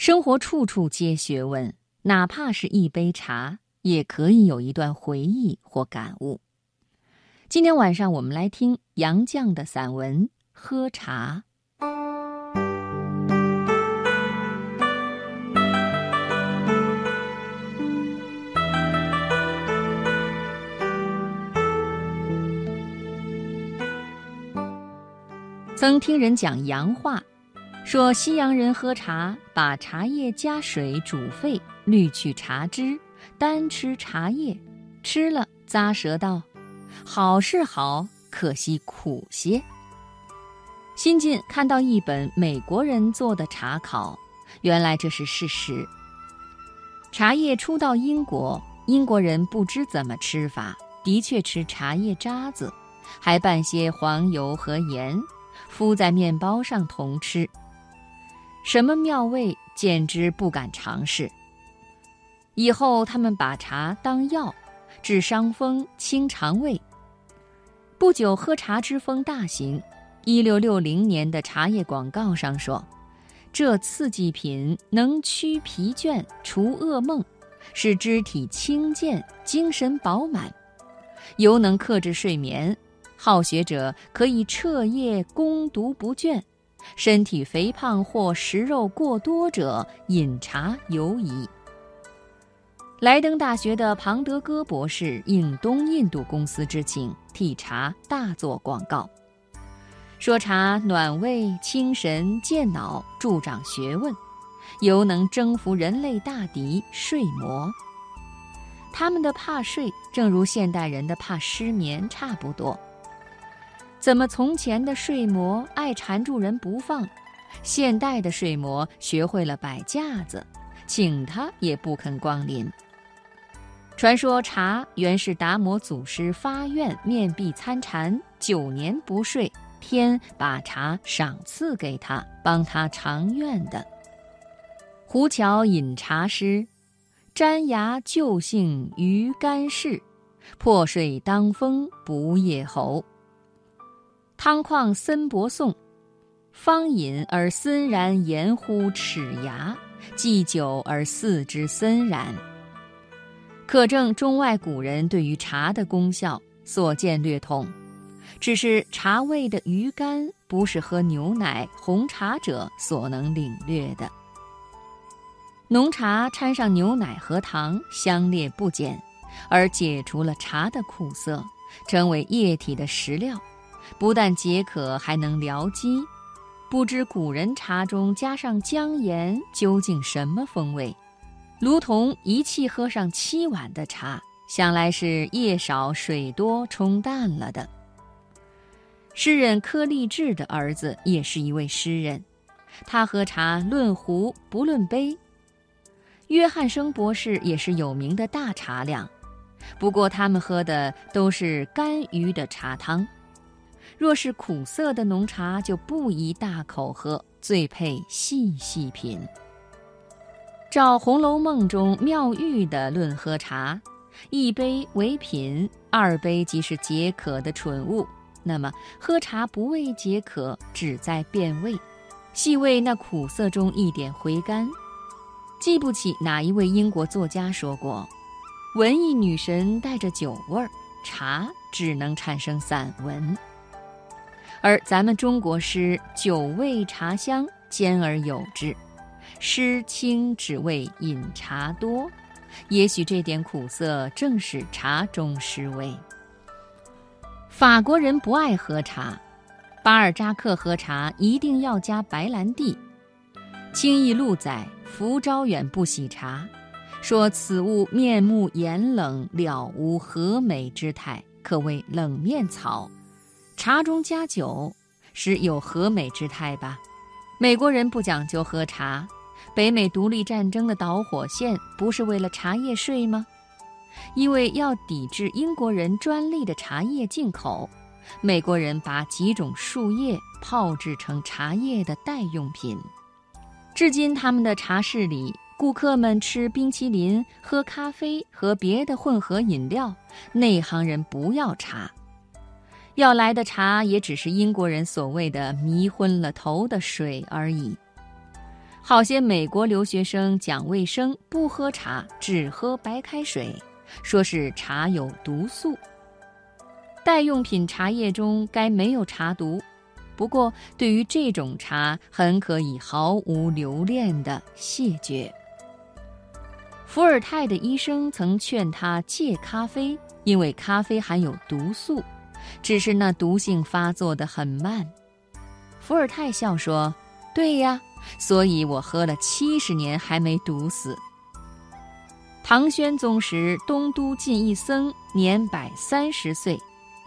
生活处处皆学问，哪怕是一杯茶，也可以有一段回忆或感悟。今天晚上我们来听杨绛的散文《喝茶》。曾听人讲洋话。说西洋人喝茶，把茶叶加水煮沸，滤去茶汁，单吃茶叶，吃了咂舌道：“好是好，可惜苦些。”新近看到一本美国人做的茶考，原来这是事实。茶叶初到英国，英国人不知怎么吃法，的确吃茶叶渣子，还拌些黄油和盐，敷在面包上同吃。什么妙味，简直不敢尝试。以后他们把茶当药，治伤风、清肠胃。不久，喝茶之风大行。一六六零年的茶叶广告上说：“这刺激品能驱疲倦、除噩梦，使肢体轻健、精神饱满，尤能克制睡眠。好学者可以彻夜攻读不倦。”身体肥胖或食肉过多者，饮茶尤宜。莱登大学的庞德戈博士应东印度公司之请，替茶大做广告，说茶暖胃、清神、健脑、助长学问，尤能征服人类大敌睡魔。他们的怕睡，正如现代人的怕失眠差不多。怎么从前的睡魔爱缠住人不放，现代的睡魔学会了摆架子，请他也不肯光临。传说茶原是达摩祖师发愿面壁参禅九年不睡，天把茶赏赐给他，帮他偿愿的。胡桥饮茶诗，沾牙旧性于干事，破睡当风不夜喉。汤况森伯颂，方饮而森然言乎齿牙，祭酒而四之森然。可证中外古人对于茶的功效所见略同，只是茶味的余甘不是喝牛奶、红茶者所能领略的。浓茶掺上牛奶和糖，香烈不减，而解除了茶的苦涩，成为液体的食料。不但解渴，还能疗饥。不知古人茶中加上姜盐究竟什么风味？如同一气喝上七碗的茶，想来是夜少水多冲淡了的。诗人柯立志的儿子也是一位诗人，他喝茶论壶不论杯。约翰生博士也是有名的大茶量，不过他们喝的都是干鱼的茶汤。若是苦涩的浓茶，就不宜大口喝，最配细细品。照《红楼梦》中妙玉的论喝茶，一杯为品，二杯即是解渴的蠢物。那么喝茶不为解渴，只在变味，细味那苦涩中一点回甘。记不起哪一位英国作家说过：“文艺女神带着酒味儿，茶只能产生散文。”而咱们中国诗酒味茶香兼而有之，诗清只为饮茶多，也许这点苦涩正是茶中诗味。法国人不爱喝茶，巴尔扎克喝茶一定要加白兰地。清义录载福昭远不喜茶，说此物面目严冷，了无和美之态，可谓冷面草。茶中加酒，是有和美之态吧？美国人不讲究喝茶，北美独立战争的导火线不是为了茶叶税吗？因为要抵制英国人专利的茶叶进口，美国人把几种树叶泡制成茶叶的代用品。至今，他们的茶室里，顾客们吃冰淇淋、喝咖啡和别的混合饮料，内行人不要茶。要来的茶也只是英国人所谓的迷昏了头的水而已。好些美国留学生讲卫生，不喝茶，只喝白开水，说是茶有毒素。代用品茶叶中该没有茶毒，不过对于这种茶，很可以毫无留恋地谢绝。伏尔泰的医生曾劝他戒咖啡，因为咖啡含有毒素，只是那毒性发作的很慢。伏尔泰笑说：“对呀。”所以我喝了七十年还没毒死。唐宣宗时，东都进一僧，年百三十岁。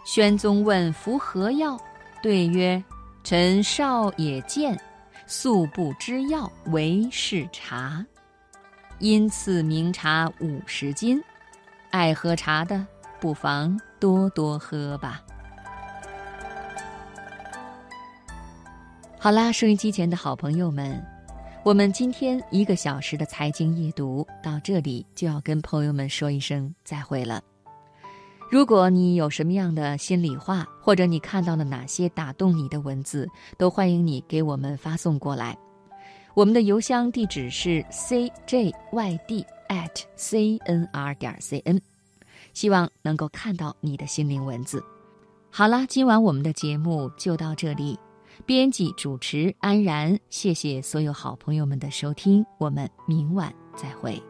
宣宗问服何药，对曰：“臣少也见，素不知药，唯是茶。因赐名茶五十斤。爱喝茶的，不妨多多喝吧。”好啦，收音机前的好朋友们，我们今天一个小时的财经夜读到这里就要跟朋友们说一声再会了。如果你有什么样的心里话，或者你看到了哪些打动你的文字，都欢迎你给我们发送过来。我们的邮箱地址是 cjyd at cnr 点 cn，希望能够看到你的心灵文字。好啦，今晚我们的节目就到这里。编辑主持安然，谢谢所有好朋友们的收听，我们明晚再会。